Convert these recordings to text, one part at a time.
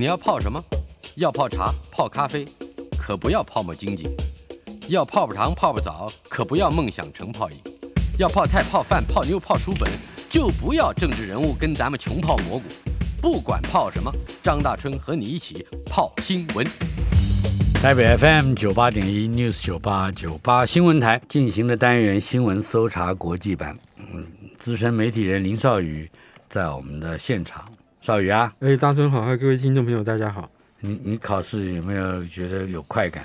你要泡什么？要泡茶、泡咖啡，可不要泡沫经济；要泡泡糖、泡泡澡，可不要梦想成泡影；要泡菜、泡饭、泡妞、泡书本，就不要政治人物跟咱们穷泡蘑菇。不管泡什么，张大春和你一起泡新闻。台北 FM 九八点一 News 九八九八新闻台进行的单元新闻搜查国际版，嗯，资深媒体人林少宇在我们的现场。少宇啊，哎，大春好，还有各位听众朋友，大家好。你你考试有没有觉得有快感？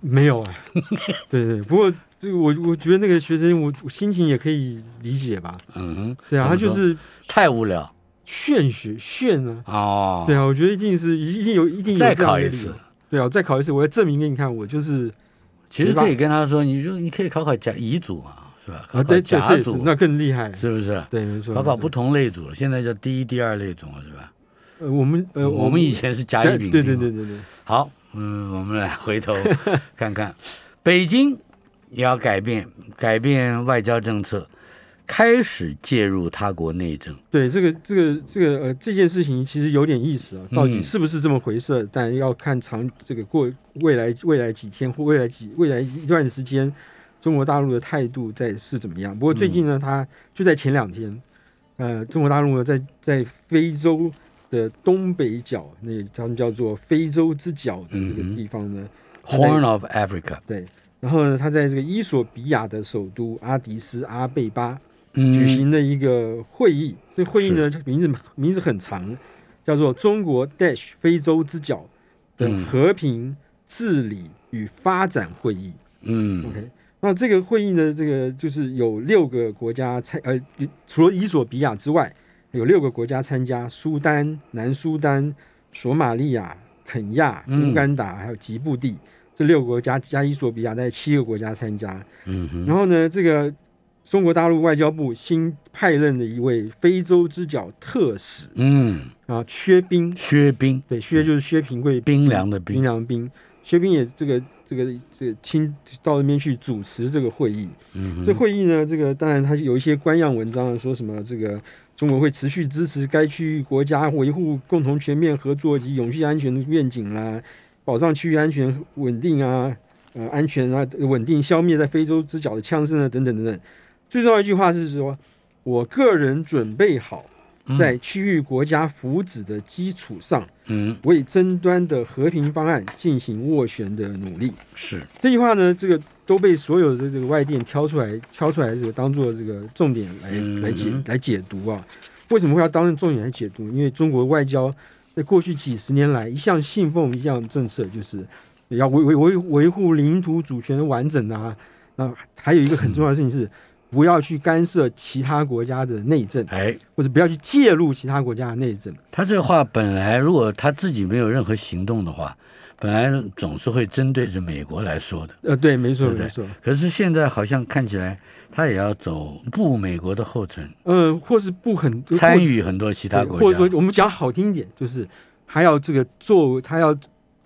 没有啊，对对，不过这个我我觉得那个学生我心情也可以理解吧。嗯哼，对啊，他就是太无聊，炫学炫啊。哦，对啊，我觉得一定是一定有一定有再考一次。对啊，我再考一次，我要证明给你看，我就是其实可以跟他说，你就你可以考考甲乙组嘛，是吧？考啊，考对，这甲组，那更厉害。是不是？对，没错。没错考考不同类组了，现在叫第一、第二类组了，是吧？呃，我们呃，我们以前是甲乙丙丁对对对对对，好，嗯，我们来回头 看看，北京也要改变改变外交政策，开始介入他国内政。对这个这个这个呃这件事情其实有点意思啊，到底嗯是不是这么回事？但要看长这个过未来未来几天或未来几未来一段时间，中国大陆的态度在是怎么样？不过最近呢，他就在前两天，呃，中国大陆呢在在非洲的东北角，那个他们叫做非洲之角的这个地方呢，Horn of Africa，对，然后呢，他在这个伊索比亚的首都阿迪斯阿贝巴。嗯举行了一个会议。这会议呢，名字名字很长，叫做“中国 Dash 非洲之角的嗯和平治理与发展会议”。嗯 OK，那这个会议呢，这个就是有六个国家参，呃，除了伊索比亚之外，有六个国家参加：苏丹、南苏丹、索马利亚、肯亚、嗯。乌干达，还有吉布地。这六个国家加伊索比亚，大概七个国家参加。嗯哼。然后呢，这个中国大陆外交部新派任的一位非洲之角特使嗯，啊，薛冰，薛冰，对，薛就是薛平贵，冰凉的冰冰，凉冰，薛冰也这个这个这个亲到那边去主持这个会议。嗯这会议呢，这个当然它有一些官样文章，说什么这个中国会持续支持该区域国家维护共同全面合作及永续安全的愿景啦，保障区域安全稳定啊，呃，安全啊，稳定，消灭在非洲之角的枪声啊，等等等等。最重要一句话是说，我个人准备好在区域国家福祉的基础上，嗯为争端的和平方案进行斡旋的努力。是这句话呢，这个都被所有的这个外电挑出来，挑出来这个当做这个重点来嗯来解来解读啊。为什么会要当成重点来解读？因为中国外交在过去几十年来一向信奉一项政策，就是要维维维维护领土主权的完整啊。那还有一个很重要的事情是，不要去干涉其他国家的内政，哎，或者不要去介入其他国家的内政。他这话本来如果他自己没有任何行动的话，本来总是会针对着美国来说的。呃，对，没错，对对没错。可是现在好像看起来，他也要走步美国的后尘，呃，或是步很参与很多其他国家，或者说我们讲好听一点，就是他要这个作为他要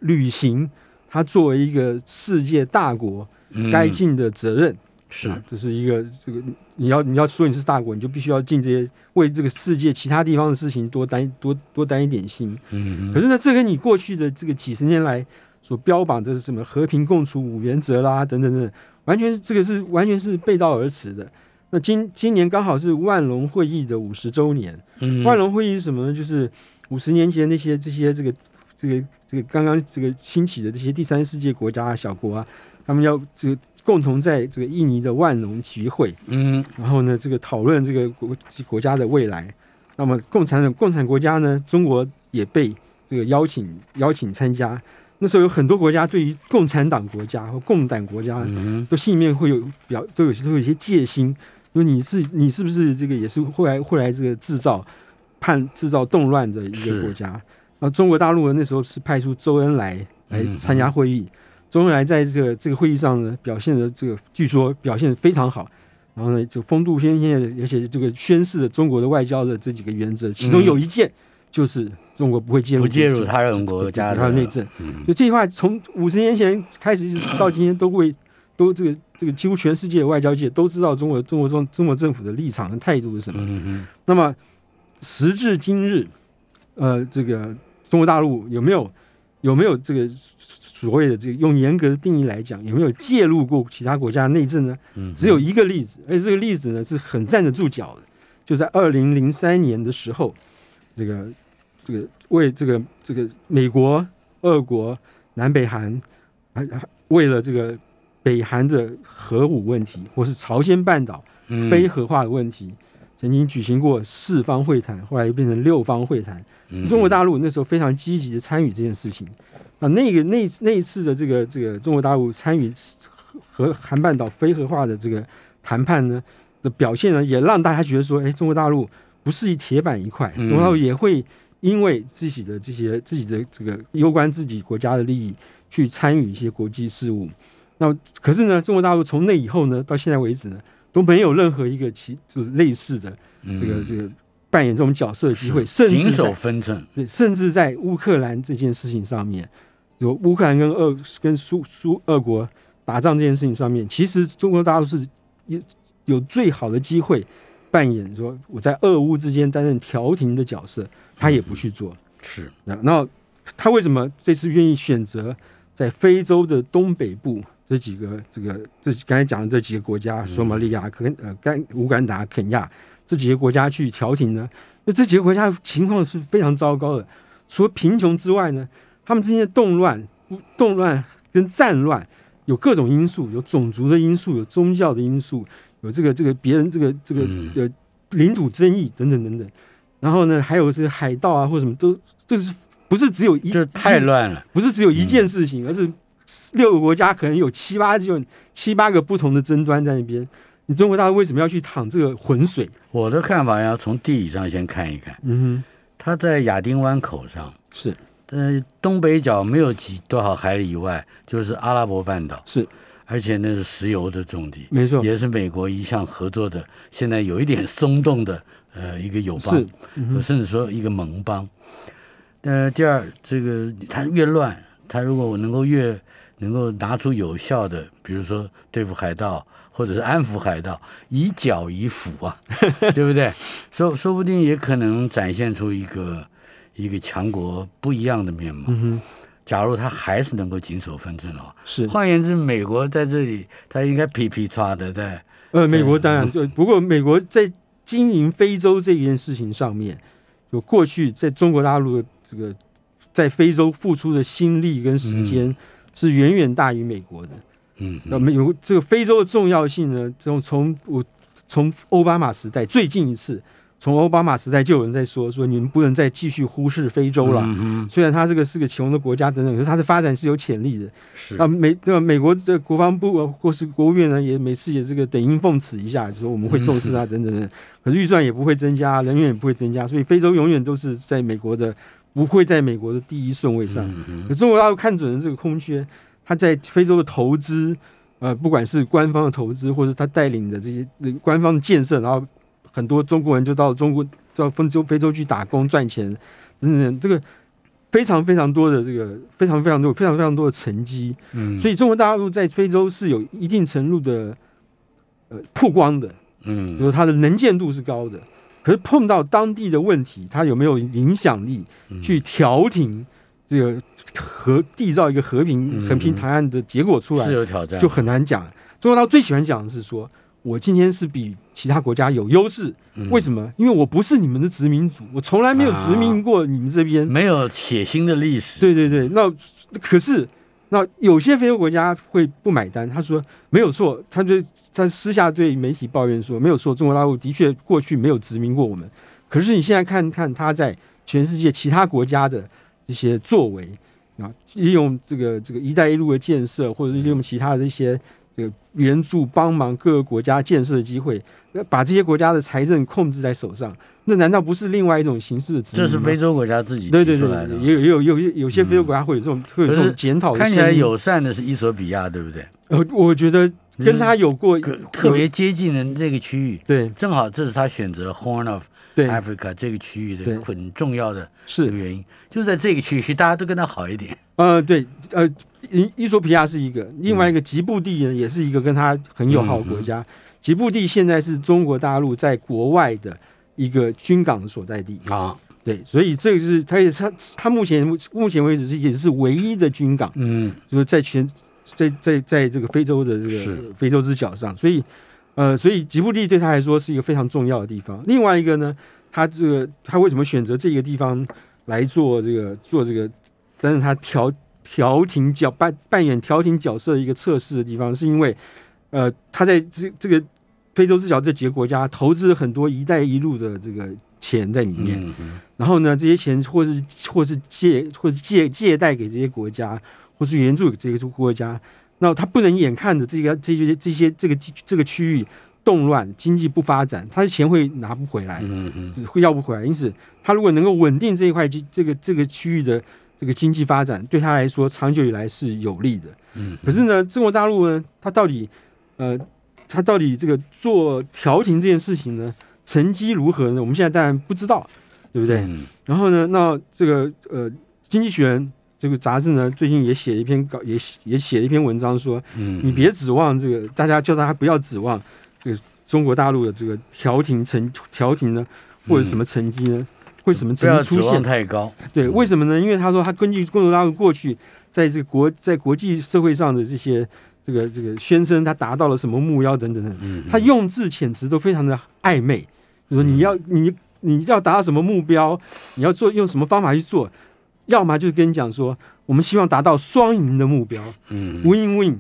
履行他作为一个世界大国嗯该尽的责任。是啊这是一个这个你要你要说你是大国，你就必须要尽这些为这个世界其他地方的事情多担多多担一点心。嗯可是呢，这跟你过去的这个几十年来所标榜的是什么和平共处五原则啦等等等等，完全这个是完全是背道而驰的。那今今年刚好是万隆会议的五十周年，嗯万隆会议是什么呢？就是五十年前那些这些这个这个这个刚刚这个兴起的这些第三世界国家啊、小国啊，他们要这个共同在这个印尼的万隆集会，嗯然后呢，这个讨论这个国国家的未来。那么共产的共产国家呢，中国也被这个邀请邀请参加。那时候有很多国家对于共产党国家和共党国家，嗯都心里面会有表都有都有一些戒心，因为你是你是不是这个也是会来会来这个制造叛制造动乱的一个国家。然后中国大陆呢那时候是派出周恩来来嗯参加会议，周恩来在这个这个会议上呢表现的这个据说表现得非常好。然后呢，就风度翩翩的，而且这个宣示了中国的外交的这几个原则，其中有一件就是中国不会介入不介入他人国家的他内政。嗯就这句话，从五十年前开始，一直到今天，都会都这个这个几乎全世界的外交界都知道中国中国中中国政府的立场和态度是什么。嗯那么时至今日，呃，这个中国大陆有没有有没有这个所谓的这个用严格的定义来讲，有没有介入过其他国家的内政呢？嗯，只有一个例子，而且这个例子呢是很站得住脚的，就在二零零三年的时候，这个这个为这个这个美国、俄国、南北韩，为了这个北韩的核武问题，或是朝鲜半岛嗯。非核化的问题，曾经举行过四方会谈，后来又变成六方会谈。嗯中国大陆那时候非常积极的参与这件事情啊，那个那那一次的这个这个中国大陆参与和韩半岛非核化的这个谈判呢的表现呢，也让大家觉得说，哎，中国大陆不是一铁板一块，嗯中国大陆也会因为自己的这些自己的这个攸关自己国家的利益去参与一些国际事务。那可是呢，中国大陆从那以后呢，到现在为止呢，都没有任何一个其就是类似的这个这个扮演这种角色的机会，甚至嗯谨守在分寸，对，甚至在乌克兰这件事情上面，有乌克兰跟俄跟苏苏俄国打仗这件事情上面，其实中国大陆是有有最好的机会扮演说我在俄乌之间担任调停的角色，他也不去做。是。那那他为什么这次愿意选择在非洲的东北部这几个这个这刚才讲的这几个国家，索马利亚、肯呃甘乌干达、肯亚这几个国家去调停呢？那这几个国家情况是非常糟糕的，除了贫穷之外呢，他们之间的动乱、动乱跟战乱有各种因素，有种族的因素，有宗教的因素，有这个这个别人这个这个嗯呃领土争议等等等等。然后呢，还有是海盗啊，或什么都，这是不是只有一这太乱了，不是只有一件事情，而是六个国家可能有七八就七八个不同的争端在那边。你中国大陆为什么要去淌这个浑水？我的看法要从地理上先看一看，嗯哼。它在亚丁湾口上，是。呃，东北角没有几多少海里以外就是阿拉伯半岛，是，而且那是石油的重地，没错，也是美国一向合作的，现在有一点松动的呃一个友邦甚至说一个盟邦。呃，第二，这个它越乱，它如果能够越能够拿出有效的，比如说对付海盗，或者是安抚海盗，以剿以抚啊，对不对？说说不定也可能展现出一个一个强国不一样的面貌。假如他还是能够谨守分寸的话，是。换言之，美国在这里，他应该噼噼抓的在呃，美国当然就不过，美国在经营非洲这件事情上面，就过去在中国大陆的这个在非洲付出的心力跟时间是远远大于美国的。嗯那美国这个非洲的重要性呢，从从我从奥巴马时代最近一次，从奥巴马时代就有人在说说你们不能再继续忽视非洲了。嗯虽然它这个是个穷的国家等等，可是它的发展是有潜力的。是啊，美这个美国的国防部呃或是国务院呢，也每次也这个等应奉旨一下，就说我们会重视啊，等等等。可是预算也不会增加，人员也不会增加，所以非洲永远都是在美国的不会在美国的第一顺位上。中国大陆看准了这个空缺，他在非洲的投资，呃，不管是官方的投资，或者他带领的这些呃官方的建设，然后很多中国人就到中国到非洲非洲去打工赚钱，等等等，这个非常非常多的这个非常非常多非常非常多的成绩。嗯，所以中国大陆在非洲是有一定程度的呃曝光的，嗯就是它的能见度是高的。可是碰到当地的问题，他有没有影响力嗯。去调停这个和缔造一个和平嗯。和平谈判的结果出来是，有挑战，就很难讲。中国大陆最喜欢讲的是说，我今天是比其他国家有优势，嗯。为什么？因为我不是你们的殖民主，我从来没有殖民过你们这边。没有血腥的历史，对对对，那可是那有些非洲国家会不买单，他说没有错，他就他私下对媒体抱怨说没有错，中国大陆的确过去没有殖民过我们，可是你现在看看他在全世界其他国家的一些作为啊，利用这个这个“一带一路”的建设，或者利用其他的一些这个援助帮忙各个国家建设的机会，那把这些国家的财政控制在手上，那难道不是另外一种形式的殖民吗？这是非洲国家自己对对对提出来的，。也有也有有些有些非洲国家会有这种、会有这种检讨看起来。友善的是伊索比亚，对不对？呃，我觉得跟他有过特特别接近的这个区域，对正好这是他选择 Horn of Africa 这个区域的很重要的是原因，就是在这个区域大家都跟他好一点。呃对呃伊伊索比亚是一个，另外一个吉布地呢也是一个跟他很友好的国家。吉布地现在是中国大陆在国外的一个军港的所在地。啊，对，所以这个是它也它它目前目前为止是也是唯一的军港，嗯就是在全在在在这个非洲的这个非洲之角上，所以呃，所以吉布地对他来说是一个非常重要的地方。另外一个呢，他这个他为什么选择这个地方来做这个做这个担任他调调停角扮扮演调停角色的一个测试的地方，是因为呃，他在这这个非洲之角这几个国家投资了很多“一带一路”的这个钱在里面。然后呢，这些钱或是或是借或是借借贷给这些国家，或是援助给这些国家，那他不能眼看着这个这些这些这个这个区域动乱，经济不发展，他的钱会拿不回来，嗯嗯会要不回来。因此，他如果能够稳定这一块这这个这个区域的这个经济发展，对他来说长久以来是有利的。嗯，可是呢，中国大陆呢，他到底呃，他到底这个做调停这件事情呢，成绩如何呢？我们现在当然不知道，对不对？嗯然后呢，那这个呃，《经济学人》这个杂志呢，最近也写了一篇稿，也写也写了一篇文章说，嗯，你别指望这个，大家叫大家不要指望这个中国大陆的这个调停成调停呢，或者什么成绩呢，会什么不要指望成绩出现？太高。对，为什么呢？因为他说他根据中国大陆过去在这个国在国际社会上的这些这个这个宣称，他达到了什么目标等等等，嗯，他用字遣词都非常的暧昧，就说你要你你要达到什么目标，你要做用什么方法去做，要么就是跟你讲说，我们希望达到双赢的目标嗯，win win。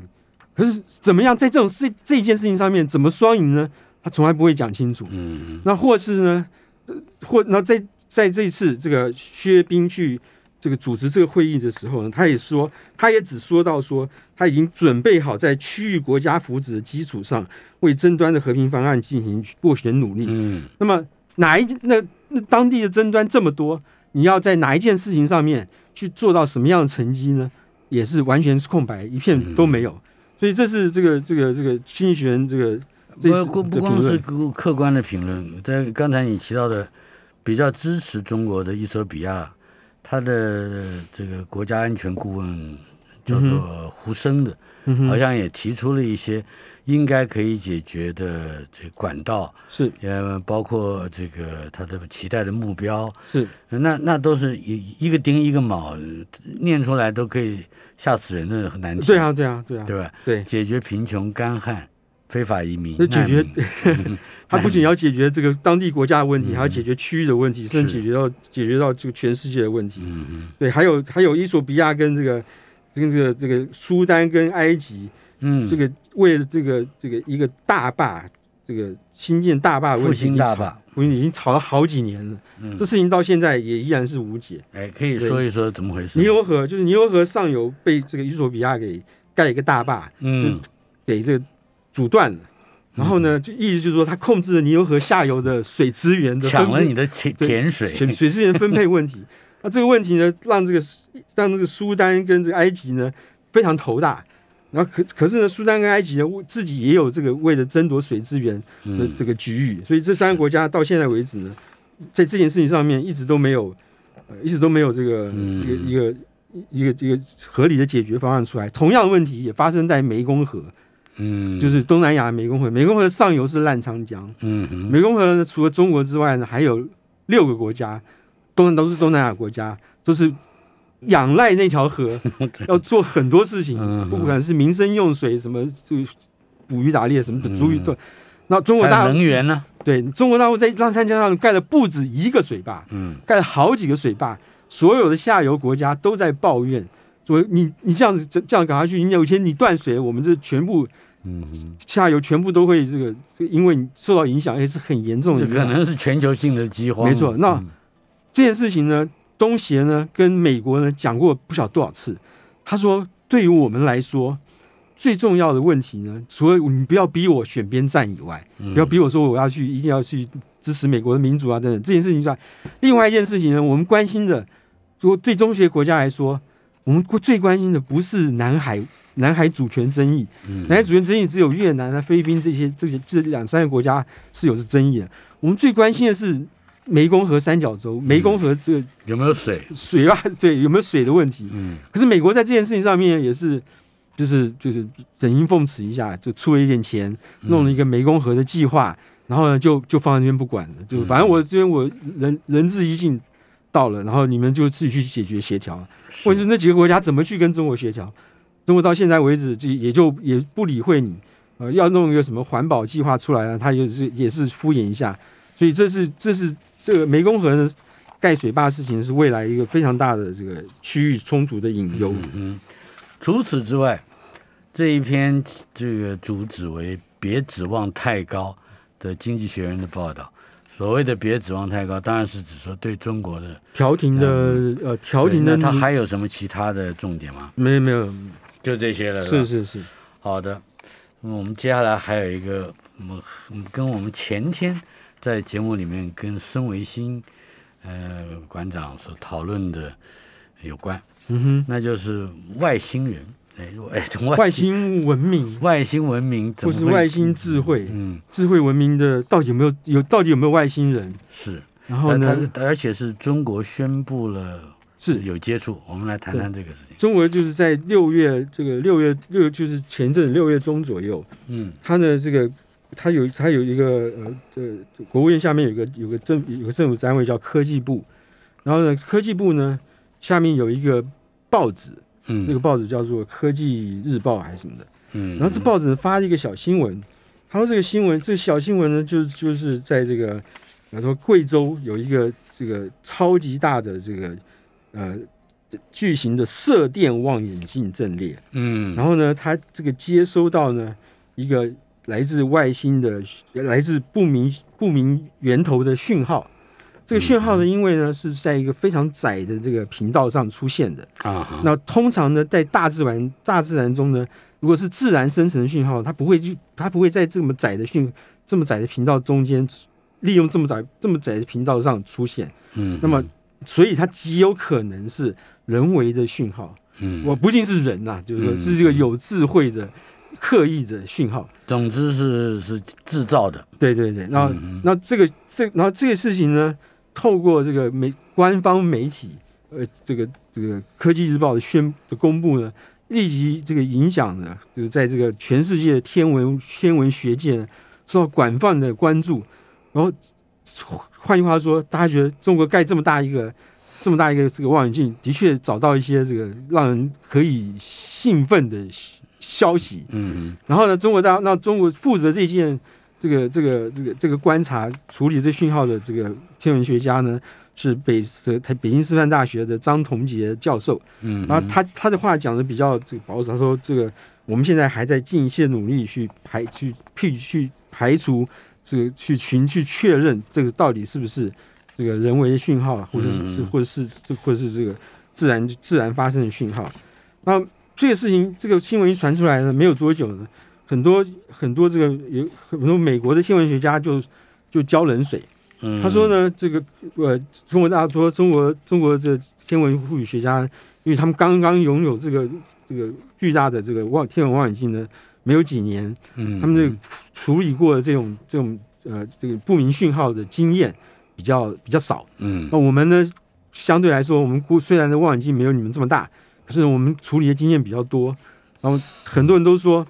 可是怎么样在这种事这一件事情上面怎么双赢呢？他从来不会讲清楚。嗯那或是呢，呃或那在在这一次这个薛冰去这个组织这个会议的时候呢，他也说，他也只说到说他已经准备好在区域国家福祉的基础上，为争端的和平方案进行斡旋努力。嗯那么哪一那那当地的争端这么多，你要在哪一件事情上面去做到什么样的成绩呢？也是完全是空白，一片都没有。所以这是这个这个这个经济学人这个这不不不光是客观的评论，在刚才你提到的比较支持中国的伊索比亚，他的这个国家安全顾问叫做胡生的，嗯好像也提出了一些应该可以解决的这管道，是。呃，包括这个他的期待的目标，是。那那都是一一个钉一个卯，念出来都可以吓死人的难题，对啊对啊对啊。对吧？对。解决贫穷、干旱、非法移民，那解决 他不仅要解决这个当地国家的问题，嗯。还要解决区域的问题，甚至解决到解决到这个全世界的问题。嗯嗯对，还有还有伊索比亚跟这个跟这个这个苏丹跟埃及，嗯，这个为了这个这个一个大坝，这个新建大坝的问复题已经吵兴大坝，我们已经吵了好几年了。嗯。这事情到现在也依然是无解。哎，可以说一说怎么回事？尼罗河就是尼罗河上游被这个伊索比亚给盖一个大坝，嗯。给这个阻断了。然后呢，就意思就是说，它控制了尼罗河下游的水资源的抢了你的甜甜水，水水资源分配问题。那这个问题呢，让这个让这个苏丹跟这个埃及呢非常头大。然后可可是呢，苏丹跟埃及呢自己也有这个为了争夺水资源的嗯这个局域，所以这三个国家到现在为止呢，在这件事情上面一直都没有，呃，一直都没有这个、嗯这个一个一个一个合理的解决方案出来。同样的问题也发生在湄公河，嗯，就是东南亚的湄公河，湄公河的上游是澜沧江，嗯哼。湄公河呢，除了中国之外呢，还有六个国家，东都是东南亚国家，都是仰赖那条河，要做很多事情，嗯不管是民生用水，什么这个捕鱼打猎什么的，足以嗯。那中国大陆能源呢？对中国大陆在澜沧江上盖了不止一个水坝，嗯。盖了好几个水坝，所有的下游国家都在抱怨，说你你这样子这这样搞下去，你有一天你断水，我们这全部嗯哼，下游全部都会这个，这因为你受到影响，而且是很严重的这可影响。能是全球性的饥荒。没错那嗯这件事情呢，东协呢跟美国呢讲过不晓多少次。他说，对于我们来说，最重要的问题呢，除了你不要逼我选边站以外，嗯不要逼我说我要去一定要去支持美国的民主啊等等这件事情之外，另外一件事情呢，我们关心的，如果对中学国家来说，我们最关心的不是南海南海主权争议，嗯南海主权争议只有越南啊、菲律宾这些这些这两三个国家是有是争议的。我们最关心的是湄公河三角洲，湄公河这个有没有水？水吧，对有没有水的问题。嗯可是美国在这件事情上面也是，就是就是整阴奉旨一下，就出了一点钱，弄了一个湄公河的计划，然后呢就就放在那边不管了，就嗯反正我这边我仁仁至义尽，到了，然后你们就自己去解决协调。是或者是那几个国家怎么去跟中国协调？中国到现在为止就也就也不理会你，呃，要弄一个什么环保计划出来啊，他也是也是敷衍一下。所以这是这是这个湄公河呢盖水坝事情是未来一个非常大的这个区域冲突的隐忧。嗯，除此之外，这一篇这个主旨为“别指望太高”的《经济学人》的报道，所谓的“别指望太高”，当然是指说对中国的调停的、呃调停的那它还有什么其他的重点吗？没有没有就这些了，吧是是是。好的，那么我们接下来还有一个，我们跟我们前天在节目里面跟孙维新呃馆长所讨论的有关，嗯哼，那就是外星人，哎，哎，从外外星文明。外星文明怎么会？或是外星智慧，嗯智慧文明的到底有没有有到底有没有外星人？是，然后呢，而且是中国宣布了是有接触，我们来谈谈这个事情，中国就是在六月这个六月六就是前阵六月中左右，嗯。他的这个他有他有一个呃这国务院下面有个有个政有个政府单位叫科技部，然后呢科技部呢下面有一个报纸，嗯，那个报纸叫做科技日报还是什么的，嗯，然后这报纸发了一个小新闻，他说这个新闻这个小新闻呢就就是在这个他说贵州有一个这个超级大的这个呃巨型的射电望远镜阵列，嗯，然后呢，它这个接收到呢一个来自外星的、来自不明不明源头的讯号。这个讯号呢，因为呢是在一个非常窄的这个频道上出现的。啊，那通常呢，在大自然大自然中呢，如果是自然生成的讯号，它不会去，它不会在这么窄的讯这么窄的频道中间，利用这么窄这么窄的频道上出现。嗯，那么，所以它极有可能是人为的讯号。嗯，我不一定是人呐、就是说嗯是这个有智慧的、刻意的讯号。总之是是制造的，对对对，那、嗯那这个这然后这个事情呢，透过这个媒官方媒体，呃，这个这个科技日报的宣的公布呢，立即这个影响呢，就是在这个全世界的天文天文学界呢受到广泛的关注。然后换句话说，大家觉得中国盖这么大一个这么大一个这个望远镜，的确找到一些这个让人可以兴奋的消息。嗯然后呢，中国大那中国负责这件这个这个这个这个观察处理这讯号的这个天文学家呢，是北呃台北京师范大学的张同杰教授。嗯，然后他他的话讲的比较这个保守，他说这个我们现在还在尽一切努力去排去去去排除这个去群去确认这个到底是不是这个人为的讯号，或者是嗯是或者是这或者是这个自然自然发生的讯号。那这个事情，这个新闻一传出来呢，没有多久呢，很多很多这个有很多美国的新闻学家就就浇冷水。嗯他说，呢，这个呃，中国大说中国中国的天文物理学家，因为他们刚刚拥有这个这个巨大的这个望天文望远镜呢，没有几年，嗯，他们这个处理过的这种这种呃这个不明讯号的经验比较比较少。嗯。那我们呢，相对来说，我们估虽然的望远镜没有你们这么大，可是我们处理的经验比较多。然后很多人都说，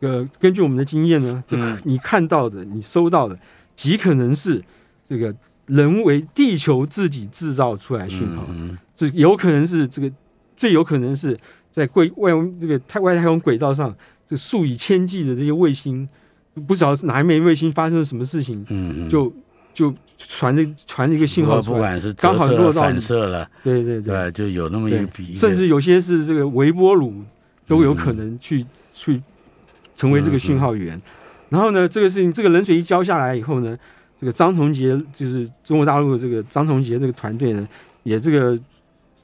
呃，根据我们的经验呢，这个嗯。你看到的、你收到的，极可能是这个人为地球自己制造出来讯号，嗯这有可能是这个最有可能是在贵外这个太外太空轨道上，这数以千计的这些卫星，不知道哪一枚卫星发生了什么事情，嗯，就就传这传了一个信号不出来。管是刚好落到反射了，对对对。对，就有那么一对笔，甚至有些是这个微波炉都有可能去、去成为这个信号源。然后呢，这个事情这个冷水一浇下来以后呢，这个张同杰就是中国大陆的这个张同杰这个团队呢，也这个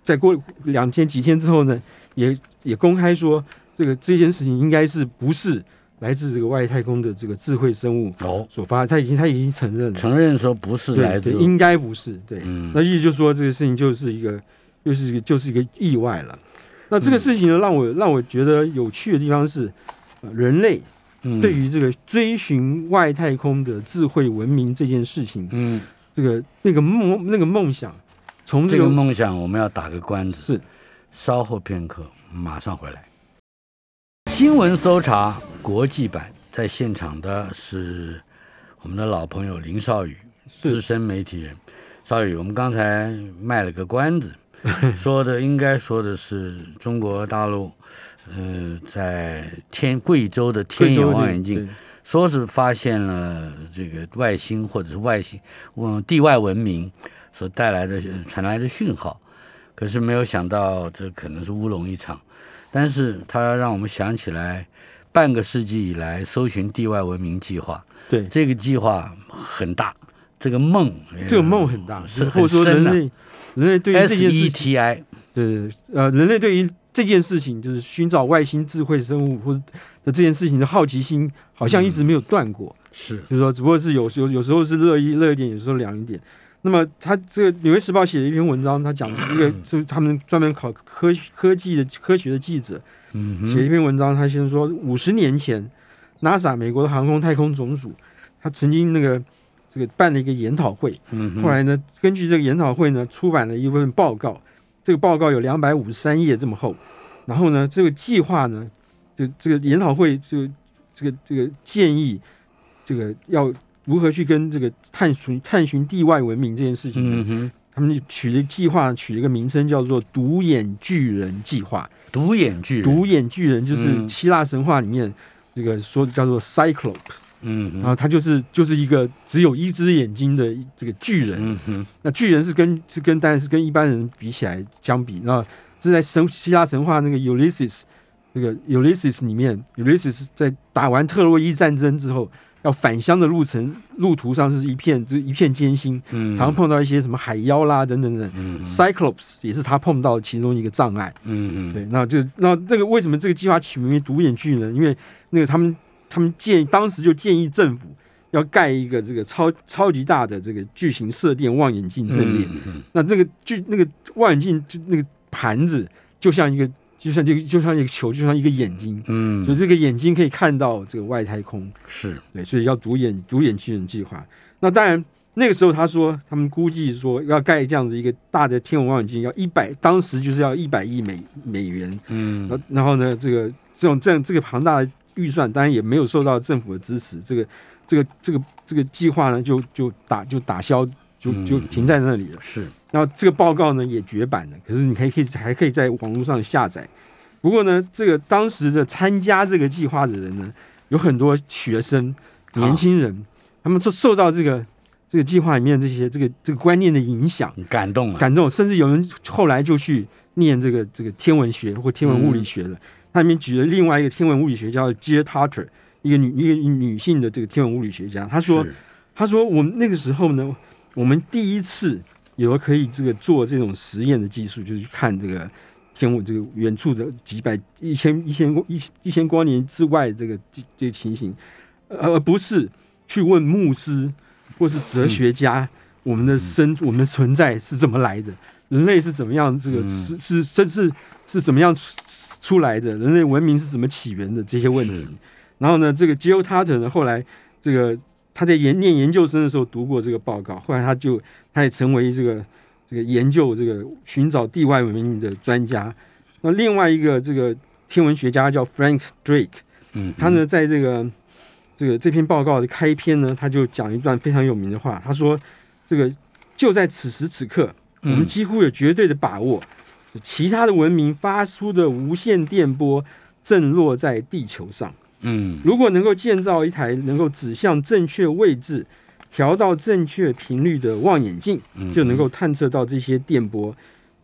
在过两天几天之后呢，也也公开说，这个这件事情应该是不是来自这个外太空的这个智慧生物哦，所发，他已经他已经承认了，承认说不是来自应该不是对。嗯。那意思就是说，这个事情就是一个，又是一个，就是一个意外了。那这个事情呢，让我让我觉得有趣的地方是，呃人类嗯。对于这个追寻外太空的智慧文明这件事情，嗯。这个那个梦那个梦想，从这这个个梦想，我们要打个关子，是。稍后片刻，马上回来。新闻搜查国际版，在现场的是我们的老朋友林少宇，资深媒体人。少宇，我们刚才卖了个关子，说的应该说的是中国大陆，呃，在天贵州的天眼望远镜，说是发现了这个外星或者是外星，嗯，地外文明所带来的传来的讯号，可是没有想到这可能是乌龙一场，但是它让我们想起来半个世纪以来搜寻地外文明计划，对这个计划很大。这个梦，这个梦很大，是或者说人类，人类对于这件事情，对呃，人类对于这件事情，就是寻找外星智慧生物或者的这件事情的好奇心，好像一直没有断过。是，就是说，只不过是有有有时候是热一热一点，有时候凉一点。那么，他这个《纽约时报》写了一篇文章，他讲一个就是他们专门考科科技的科学的记者，嗯，写一篇文章，他先说五十年前，NASA 美国的航空太空总署，他曾经那个。这个办了一个研讨会，后来呢，根据这个研讨会呢，出版了一份报告。这个报告有两百五十三页这么厚。然后呢，这个计划呢，就这个研讨会就这个这个建议，这个要如何去跟这个探寻探寻地外文明这件事情，他们取的计划取了一个名称叫做“独眼巨人计划”。独眼巨人，独眼巨人就是希腊神话里面这个说的叫做 Cyclope。嗯，然后他就是就是一个只有一只眼睛的这个巨人。嗯哼，那巨人是跟是跟当然是跟一般人比起来相比，那这在神希腊神话那个 Ulysses 那个 Ulysses 里面，Ulysses 在打完特洛伊战争之后，要返乡的路程路途上是一片就一片艰辛，嗯，常碰到一些什么海妖啦等等等。嗯，Cyclops 也是他碰到其中一个障碍。嗯嗯，对，那就那这个为什么这个计划取名为独眼巨人？因为那个他们。他们建当时就建议政府要盖一个这个超超级大的这个巨型射电望远镜阵列。那这个巨那个望远镜就那个盘子就像一个就像这个就像一个球就像一个眼睛。嗯，所以这个眼睛可以看到这个外太空。是对，所以叫独眼独眼巨人计划。那当然那个时候他说他们估计说要盖这样子一个大的天文望远镜要一百，当时就是要一百亿美美元。嗯，然后呢这个这种这样这个庞大的。预算当然也没有受到政府的支持，这个、这个、这个、这个计划呢，就就打就打消，就就停在那里了。是，然后这个报告呢也绝版了，可是你可以可以还可以在网络上下载。不过呢，这个当时的参加这个计划的人呢，有很多学生、年轻人，他们受受到这个这个计划里面这些这个这个观念的影响，感动了，感动，甚至有人后来就去念这个这个天文学或天文物理学了。他里面举了另外一个天文物理学家的 J. Tarter，一个女一个女性的这个天文物理学家，她说，她说我们那个时候呢，我们第一次有了可以这个做这种实验的技术，就是去看这个天文这个远处的几百一千一千一一千光年之外这个这个情形，而不是去问牧师或是哲学家，我们的生我们的存在是怎么来的。人类是怎么样？这个是是甚至是怎么样出来的？人类文明是怎么起源的？这些问题。然后呢，这个 j o Tarter 呢，后来这个他在研念研究生的时候读过这个报告，后来他就他也成为这个这个研究这个寻找地外文明的专家。那另外一个这个天文学家叫 Frank Drake，嗯，他呢在这个这个这篇报告的开篇呢，他就讲一段非常有名的话，他说：“这个就在此时此刻。”我们几乎有绝对的把握，其他的文明发出的无线电波正落在地球上。嗯，如果能够建造一台能够指向正确位置、调到正确频率的望远镜，就能够探测到这些电波。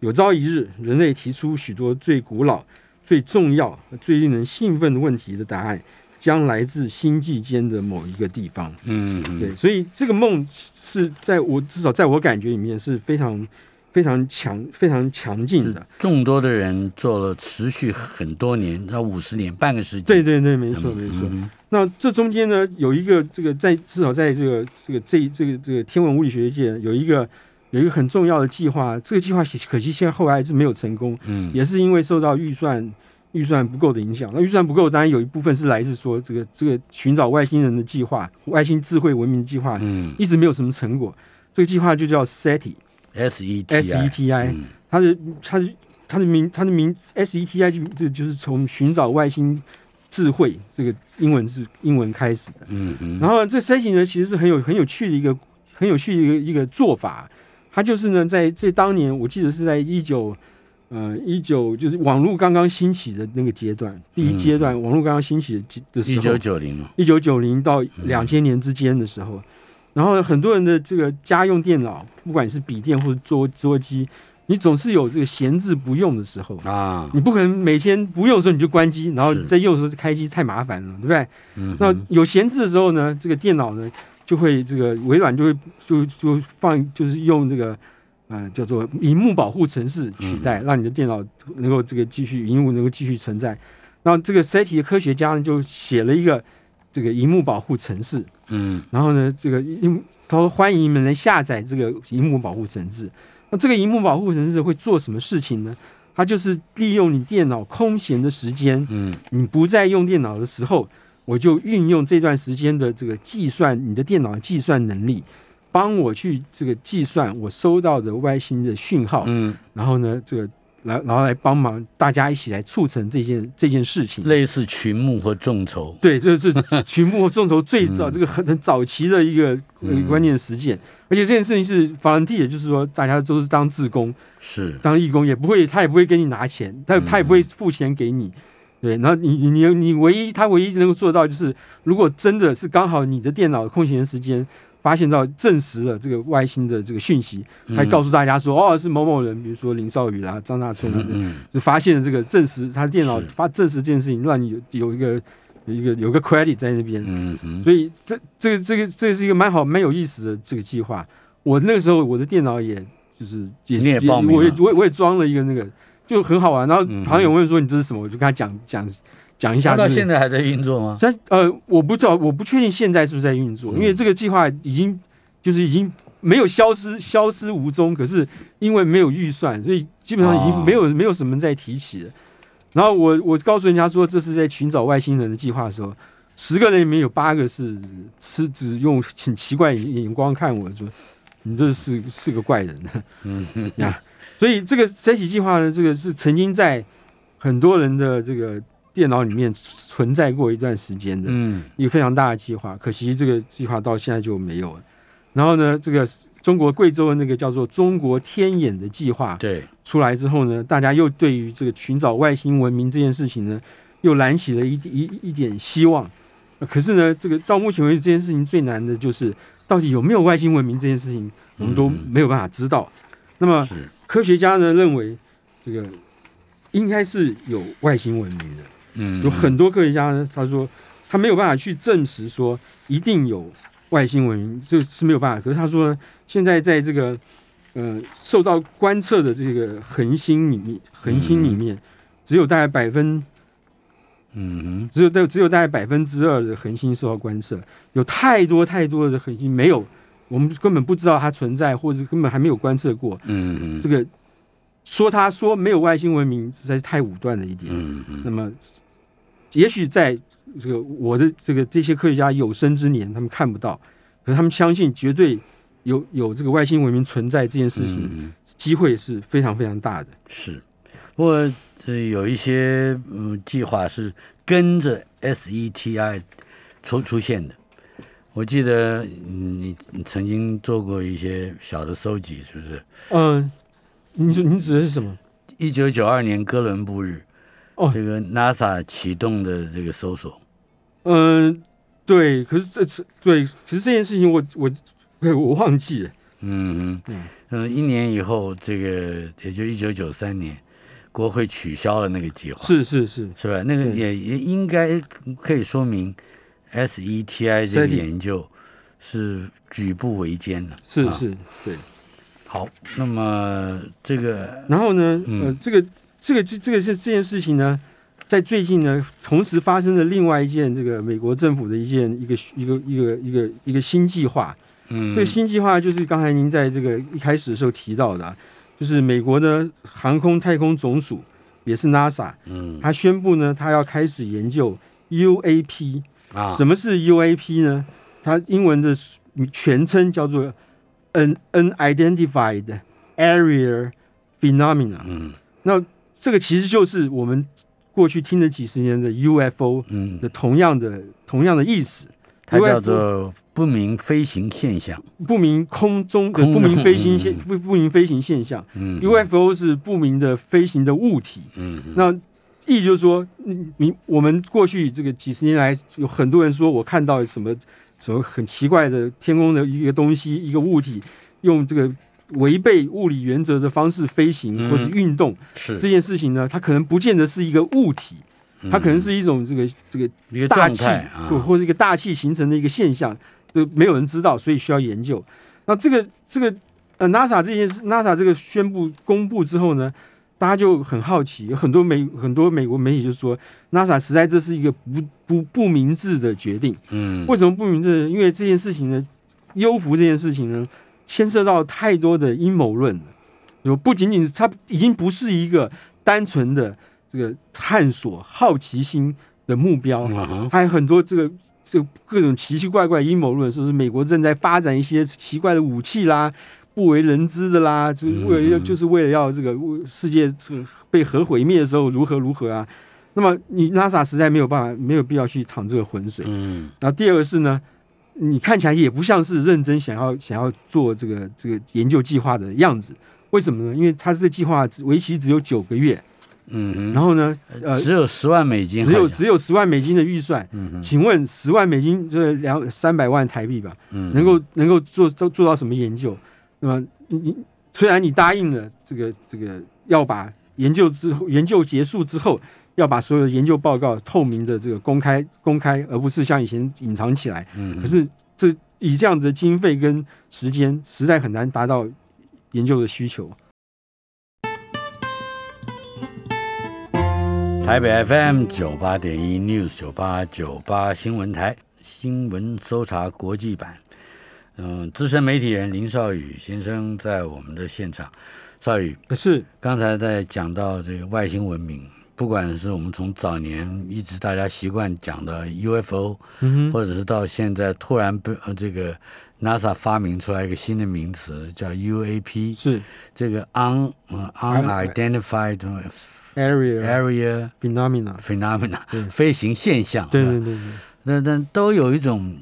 有朝一日，人类提出许多最古老、最重要、最令人兴奋的问题的答案。将来自星际间的某一个地方，嗯，对，所以这个梦是在我至少在我感觉里面是非常非常强、非常强劲的。众多的人做了持续很多年，到五十年、半个世纪。对对对，没错没错。那这中间呢，有一个这个在至少在这个这个这这个这个天文物理学界有一个有一个很重要的计划，这个计划可惜现在后来是没有成功，嗯，也是因为受到预算。预算不够的影响，那预算不够，当然有一部分是来自说这个这个寻找外星人的计划、外星智慧文明计划，嗯，一直没有什么成果。这个计划就叫 E S E T I，它的它的它的名它的名 S E T I 就这就是从寻找外星智慧这个英文是英文开始的，嗯嗯。然后这 SETI 呢，其实是很有很有趣的一个很有趣的一个一个做法。它就是呢，在这当年，我记得是在一九呃一九就是网络刚刚兴起的那个阶段，第一阶段网络刚刚兴起的的时候，一九九零嘛，一九九零到两千年之间的时候，然后很多人的这个家用电脑，不管是笔电或者桌桌机，你总是有这个闲置不用的时候。啊，你不可能每天不用的时候你就关机，然后是在用的时候就开机，太麻烦了，对不对？嗯那有闲置的时候呢，这个电脑呢就会这个微软就会就就放就是用这个嗯叫做荧幕保护程式取代，让你的电脑能够这个继续荧幕能够继续存在。然后这个 SETI 的科学家呢就写了一个这个荧幕保护程式，嗯然后呢这个荧他说欢迎你们来下载这个荧幕保护程式。那这个荧幕保护程式会做什么事情呢？它就是利用你电脑空闲的时间，嗯你不再用电脑的时候，我就运用这段时间的这个计算，你的电脑的计算能力，帮我去这个计算我收到的外星的讯号，嗯，然后呢，这个来然后来帮忙大家一起来促成这件这件事情。类似群募或众筹，对，这是 群募和众筹最早、这个很很早期的一个呃嗯观念实践，而且这件事情是 volunteer，也就是说大家都是当志工，是。当义工也不会，他也不会给你拿钱，他他也不会付钱给你，对，然后你你你你唯一他唯一能够做到就是，如果真的是刚好你的电脑空闲时间发现到证实了这个外星的这个讯息，嗯。还告诉大家说，哦是某某人，比如说林少宇啦、张大春啊，嗯就发现了这个证实他电脑是。发证实这件事情，让你有有一个有一个有个 credit 在那边，嗯嗯。所以这这个这个这是一个蛮好蛮有意思的这个计划。我那个时候我的电脑也就是也你也报我也我也我也装了一个那个就很好玩。然后嗯。朋友问说你这是什么，我就跟他讲讲讲一下。他到就是现在还在运作吗？在呃我不知道我不确定现在是不是在运作，嗯因为这个计划已经就是已经没有消失消失无踪，可是因为没有预算，所以基本上已哦经没有、没有什么在提起了。然后我我告诉人家说这是在寻找外星人的计划的时候，十个人里面有八个是是只用很奇怪眼光看我说你这是是个怪人。嗯嗯呀，所以这个 SETI 计划呢，这个是曾经在很多人的这个电脑里面存在过一段时间的。嗯一个非常大的计划，可惜这个计划到现在就没有了。然后呢，这个中国贵州的那个叫做“中国天眼”的计划对，出来之后呢，大家又对于这个寻找外星文明这件事情呢，又燃起了一一一点希望。呃可是呢，这个到目前为止，这件事情最难的就是到底有没有外星文明这件事情，我们都嗯没有办法知道。那么是科学家呢认为，这个应该是有外星文明的。嗯有很多科学家呢，他说他没有办法去证实说一定有外星文明，这是没有办法。可是他说，现在在这个呃受到观测的这个恒星里面，恒星里面只有大概百分嗯只有大只有大概百分之二的恒星受到观测，有太多太多的恒星没有，我们根本不知道它存在，或者根本还没有观测过。嗯嗯这个说他说没有外星文明，实在是太武断了一点。嗯嗯那么，也许在这个我的这个这些科学家有生之年，他们看不到，可是他们相信绝对有有这个外星文明存在这件事情，嗯机会是非常非常大的。是，不过这有一些嗯计划是跟着 SETI 出出现的。我记得嗯你你曾经做过一些小的搜集，是不是？嗯、你你指的是什么？一九九二年哥伦布日，哦。这个 NASA 启动的这个搜索，嗯、对，可是这次对，可是这件事情我我我忘记了。嗯嗯嗯。嗯，一年以后，这个也就一九九三年，国会取消了那个计划，是是是，是吧？那个也也应该可以说明 SETI 这个研究是举步维艰的。啊是是，对。好，那么这个然后呢，嗯。呃，这个这个这这个是这件事情呢，在最近呢，同时发生了另外一件这个美国政府的一件一个一个一个一个一个新计划。嗯，这个新计划就是刚才您在这个一开始的时候提到的啊，就是美国的航空太空总署，也是 NASA，嗯他宣布呢，他要开始研究 UAP。啊，什么是 UAP 呢？它英文的全称叫做 An Unidentified Area Phenomena。嗯那这个其实就是我们过去听了几十年的 UFO 嗯，的同样的同样的意思。它叫做不明飞行现象。不明空中的不明飞行嗯现不不明飞行现象嗯，UFO 是不明的飞行的物体。嗯那意就是说，你你我们过去这个几十年来，有很多人说我看到什么什么很奇怪的天空的一个东西，一个物体，用这个违背物理原则的方式飞行嗯或是运动、是这件事情呢，它可能不见得是一个物体，它可能是一种这个这个一个大气或，或者一个大气形成的一个现象，这没有人知道，所以需要研究。那这个这个呃 NASA 这件事，NASA 这个宣布公布之后呢，大家就很好奇，有很多美很多美国媒体就说，NASA 实在这是一个不不不明智的决定。嗯为什么不明智？因为这件事情呢，优浮这件事情呢，牵涉到太多的阴谋论了。有不仅仅是它已经不是一个单纯的这个探索好奇心的目标，嗯还有很多这个这个各种奇奇怪怪阴谋论，说是美国正在发展一些奇怪的武器啦，不为人知的啦，就是为了就是为了要这个世界这个被核毁灭的时候如何如何啊。那么你 NASA 实在没有办法，没有必要去淌这个浑水。嗯然后第二个是呢，你看起来也不像是认真想要想要做这个这个研究计划的样子。为什么呢？因为它这个计划只为期只有九个月，嗯然后呢，呃，，只有十万美金，只有只有十万美金的预算。嗯哼请问十万美金就是两三百万台币吧？嗯能够能够做都做到什么研究？那么你你虽然你答应了这个这个要把研究之后研究结束之后要把所有的研究报告透明的这个公开公开，而不是像以前隐藏起来。嗯可是这以这样的经费跟时间，实在很难达到研究的需求。台北 FM 九八点一 News 九八九八新闻台新闻搜查国际版，嗯，资深媒体人林少宇先生在我们的现场。少宇，可是刚才在讲到这个外星文明，不管是我们从早年一直大家习惯讲的 UFO，嗯哼，或者是到现在突然被呃这个 NASA 发明出来一个新的名词叫 UAP，是。这个 un 呃 unidentified area area phenomena，phenomena 飞行现象，对对对对，那那都有一种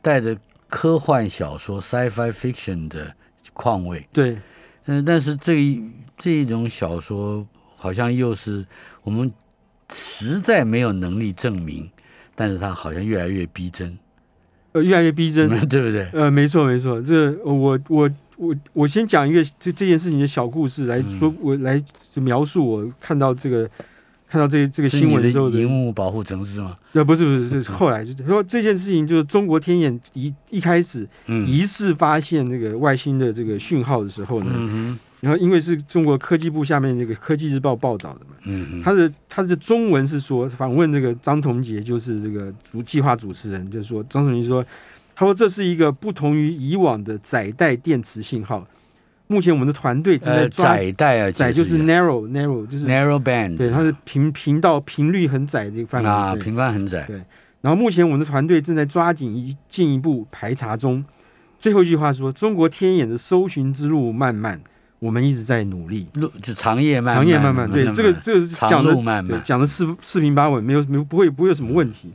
带着科幻小说 sci-fi fiction 的况味。对。嗯，但是这一这一种小说好像又是我们实在没有能力证明，但是它好像越来越逼真，呃，越来越逼真。对不对？呃，没错没错，这呃我我我我先讲一个这这件事情的小故事来嗯说，我来描述我看到这个看到这这个新闻之后的荧幕保护城市吗？呃，不是不是，这是后来就是说这件事情，就是中国天眼一一开始嗯疑似发现这个外星的这个讯号的时候呢，嗯然后因为是中国科技部下面那个科技日报报道的嘛，嗯嗯。他的他的中文是说访问这个张同杰，就是这个主计划主持人，就是说张同杰说，他说这是一个不同于以往的载带电磁信号，目前我们的团队正在呃，抓窄带啊，载就是 narrow narrow 就是 narrow band，对它是频频道频率很窄这个范围啊，频宽很窄，对。然后目前我们的团队正在抓紧一进一步排查中。最后一句话说：“中国天眼的搜寻之路漫漫，我们一直在努力。路就长夜漫漫长夜漫漫，对这个这个是长讲的路漫漫，对讲的四四平八稳，没有没有不会不会有什么问题。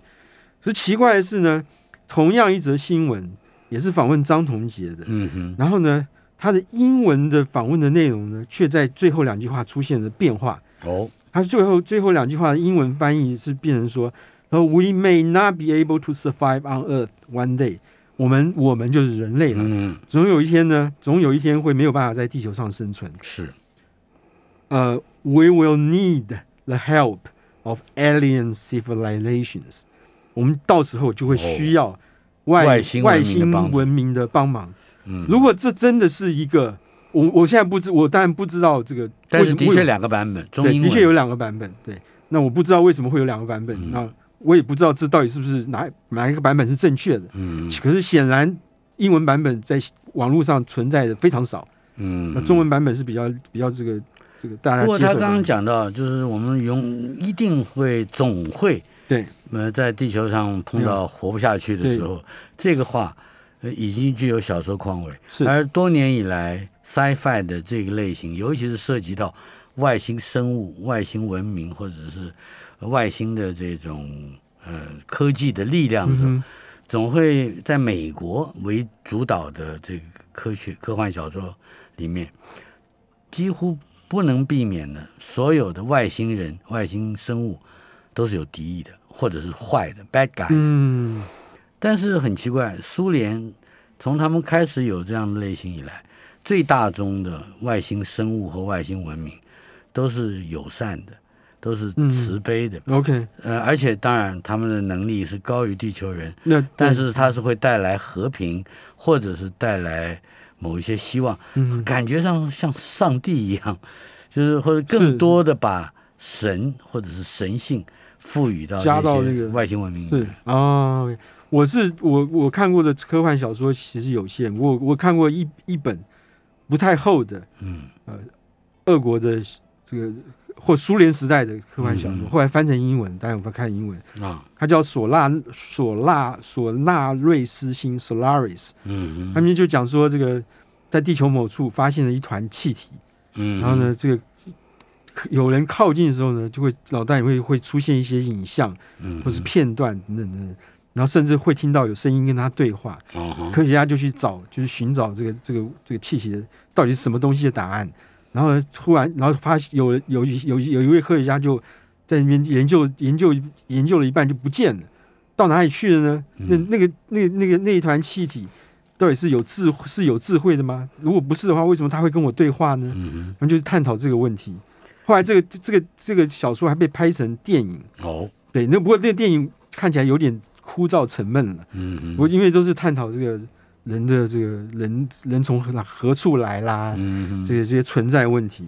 所以奇怪的是呢，同样一则新闻也是访问张同杰的，嗯哼，然后呢，他的英文的访问的内容呢，却在最后两句话出现了变化。哦，他最后最后两句话的英文翻译是变成说：“呃，We may not be able to survive on Earth one day。”我们我们就是人类了，嗯，总有一天呢，总有一天会没有办法在地球上生存。是，呃，We will need the help of alien civilizations。我们到时候就会需要外、哦外星文外明的帮助星文明的帮忙。嗯，如果这真的是一个，我我现在不知，我当然不知道这个，但是的确两个版本，中对，的确有两个版本。对，那我不知道为什么会有两个版本，嗯那我也不知道这到底是不是哪哪一个版本是正确的。嗯。可是显然英文版本在网络上存在的非常少，嗯，那中文版本是比较比较这个这个大家不过。他刚刚讲到，就是我们永一定会总会对。呃在地球上碰到活不下去的时候，这个话呃已经具有小说况味。是。而多年以来，sci-fi 的这个类型，尤其是涉及到外星生物、外星文明或者是外星的这种呃科技的力量的时候，嗯总会在美国为主导的这个科学科幻小说里面，几乎不能避免的，所有的外星人、外星生物都是有敌意的，或者是坏的 bad guy。嗯。但是很奇怪，苏联从他们开始有这样的类型以来，最大宗的外星生物和外星文明都是友善的，都是慈悲的。，OK，呃，而且当然他们的能力是高于地球人，那但是它是会带来和平，或者是带来某一些希望，嗯。感觉上像上帝一样，就是或者更多的把神或者是神性赋予到加到那个外星文明里是。面。啊我是我我看过的科幻小说其实有限，我我看过一一本不太厚的嗯。呃俄国的这个或苏联时代的科幻小说，嗯嗯后来翻成英文，当然我看英文，啊它叫索纳索纳索纳瑞斯星 （Solaris），嗯他们就讲说这个在地球某处发现了一团气体，嗯，然后呢，这个有人靠近的时候呢，就会脑袋里会会出现一些影像嗯，或是片段等等然后甚至会听到有声音跟他对话。嗯科学家就去找，就是寻找这个这个这个气体的到底是什么东西的答案。然后，突然，然后发现有有有有一位科学家就在那边研究研究研究了一半就不见了，到哪里去了呢？那嗯那个那那个那一团气体到底是有智是有智慧的吗？如果不是的话，为什么他会跟我对话呢？嗯他们就是探讨这个问题。后来这个这个这个小说还被拍成电影，哦对，那不过那个电影看起来有点枯燥沉闷了。嗯嗯不过因为都是探讨这个人的这个人人从何何处来啦，嗯哼这些这些存在问题。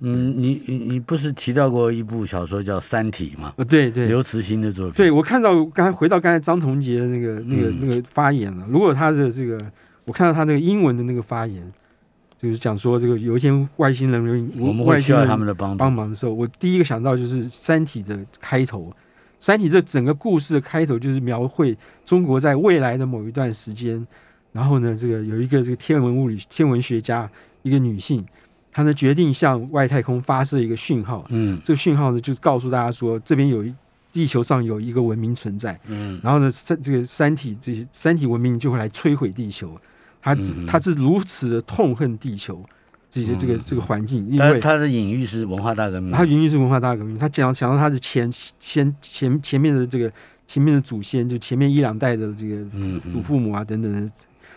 嗯，你你你不是提到过一部小说叫《三体》吗？呃，对对刘慈欣的作品。对，我看到刚才回到刚才张同杰的那个那个嗯那个发言了。如果他的这个，我看到他那个英文的那个发言，就是讲说这个有一些外星人我们会需外星人要他们的帮助。帮忙的时候，我第一个想到就是《三体》的开头，《三体》这整个故事的开头就是描绘中国在未来的某一段时间，然后呢，这个有一个这个天文物理天文学家，一个女性，她呢决定向外太空发射一个讯号，嗯。这个讯号呢就是告诉大家说这边有一地球上有一个文明存在，嗯。然后呢，三这个三体这些三体文明就会来摧毁地球，他嗯。他是如此的痛恨地球这些这个这个环境，因为但是他的隐喻是文化大革命。他隐喻是文化大革命，他讲讲到他的前前前前面的这个前面的祖先，就前面一两代的这个嗯。祖父母啊等等的，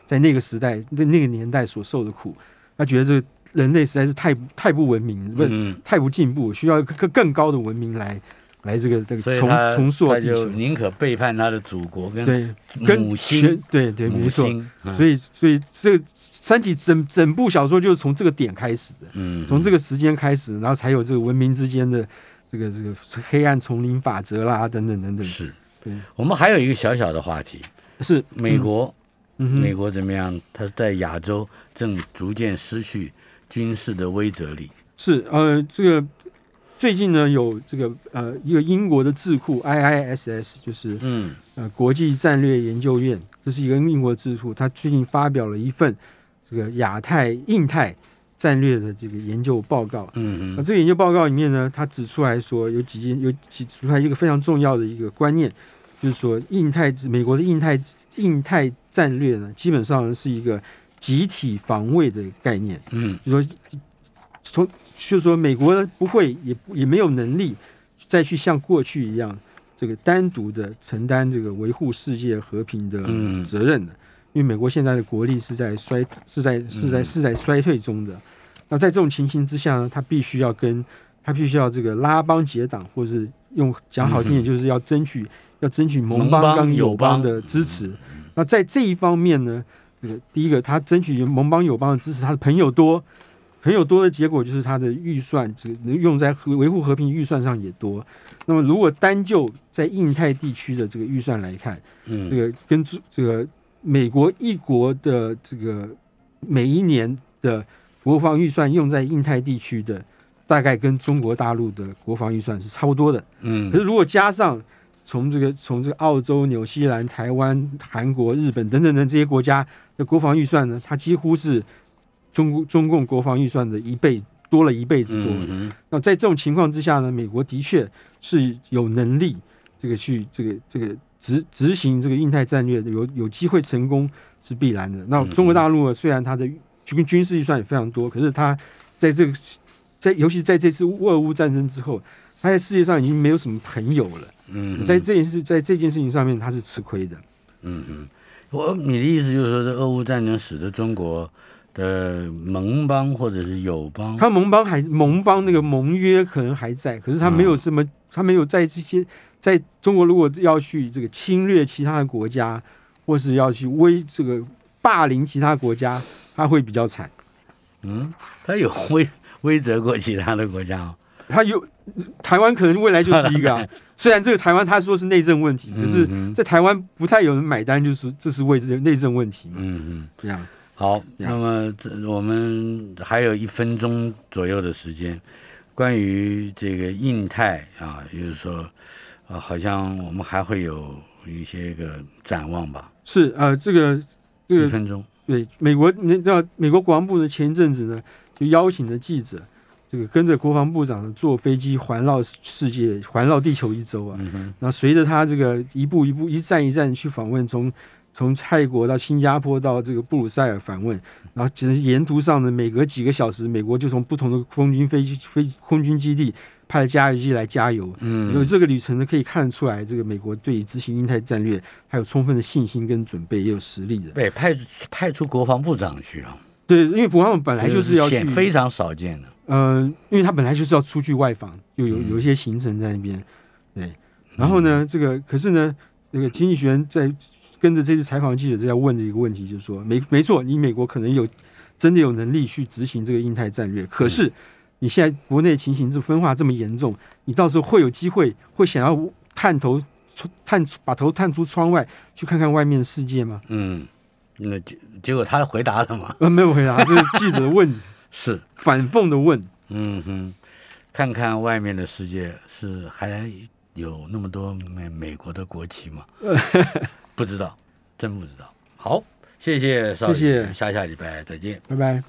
在那个时代那那个年代所受的苦，他觉得这个人类实在是太太不文明，不、嗯，太不进步，需要更更高的文明来来这个这个重重塑地他就球。宁可背叛他的祖国跟对，跟母全星，对对，没错。母星，嗯所以，所以这《三体》整整部小说就是从这个点开始的，嗯，从这个时间开始，然后才有这个文明之间的这个这个黑暗丛林法则啦，等等等等。是。对，我们还有一个小小的话题，是美，国，美国怎么样？它在亚洲正逐渐失去军事的威慑力。是呃，这个最近呢有这个呃一个英国的智库 IISS，就是嗯呃国际战略研究院，这是一个英国智库，它最近发表了一份这个亚太、印太战略的这个研究报告。嗯嗯那这个研究报告里面呢，它指出来说有几件有指出来一个非常重要的一个观念，就是说印太美国的印太印太战略呢，基本上是一个集体防卫的概念，嗯。就是说从就是说美国不会也也没有能力再去像过去一样这个单独的承担这个维护世界和平的嗯。责任的，因为美国现在的国力是在衰是在是在嗯。是在衰退中的。那在这种情形之下呢，他必须要跟他必须要这个拉帮结党，或是用讲好听点，就是要争取、要争取盟邦跟友友邦邦的支持。那在这一方面呢，这个第一个，他争取盟邦友邦的支持，他的朋友多，朋友多的结果就是他的预算这个能用在和维护和平预算上也多。那么如果单就在印太地区的这个预算来看，嗯，这个跟这这个美国一国的这个每一年的国防预算用在印太地区的，大概跟中国大陆的国防预算是差不多的。嗯可是如果加上从这个从这个澳洲、纽西兰、台湾、韩国、日本等等等这些国家的国防预算呢，它几乎是中中共国防预算的一倍多了一倍之多。嗯那在这种情况之下呢，美国的确是有能力这个去这个这个执执行这个印太战略有有机会成功是必然的。那中国大陆呢，虽然它的军军事预算也非常多，可是它在这个在尤其在这次俄乌战争之后，它在世界上已经没有什么朋友了。嗯，在这件事在这件事情上面，他是吃亏的。嗯嗯，我你的意思就是说，这俄乌战争使得中国的盟邦或者是友邦，他盟邦还盟邦那个盟约可能还在，可是他没有什么，他没有在这些在中国如果要去这个侵略其他的国家，或是要去威这个霸凌其他国家，他会比较惨。嗯，他有威威责过其他的国家哦。它有台湾可能未来就是一个、啊，虽然这个台湾他说是内政问题，可是嗯在台湾不太有人买单，就是这是为这内政问题嘛，嗯嗯。这样。好，那么这我们还有一分钟左右的时间，关于这个印太啊，就是说，啊，好像我们还会有一些个展望吧。是呃，这个这个一分钟，对美国，你知道美国国防部呢前一阵子呢就邀请了记者，这个跟着国防部长呢坐飞机环绕世界、环绕地球一周啊。嗯，然后随着他这个一步一步、一站一站去访问，从从泰国到新加坡到这个布鲁塞尔访问，然后其实沿途上呢，每隔几个小时，美国就从不同的空军飞机、飞空军基地派加油机来加油。嗯有嗯，这个旅程呢，可以看得出来，这个美国对于执行印太战略还有充分的信心跟准备，也有实力的。对，派派出国防部长去啊，对，因为国防部本来就是要去，非常少见的。嗯、因为他本来就是要出去外访，就有嗯有一些行程在那边，对。然后呢，这个可是呢，那个经济学人在跟着这次采访记者在问的一个问题，就是说，没没错，你美国可能有真的有能力去执行这个印太战略，可是你现在国内情形这分化这么严重，你到时候会有机会会想要探头探把头探出窗外去看看外面的世界吗？嗯，那结结果他回答了吗？呃，没有回答，这是记者问 是，反讽的问。嗯哼，看看外面的世界是还有那么多美美国的国旗吗？不知道，真不知道。好，谢谢邵，谢谢下下礼拜再见。拜拜。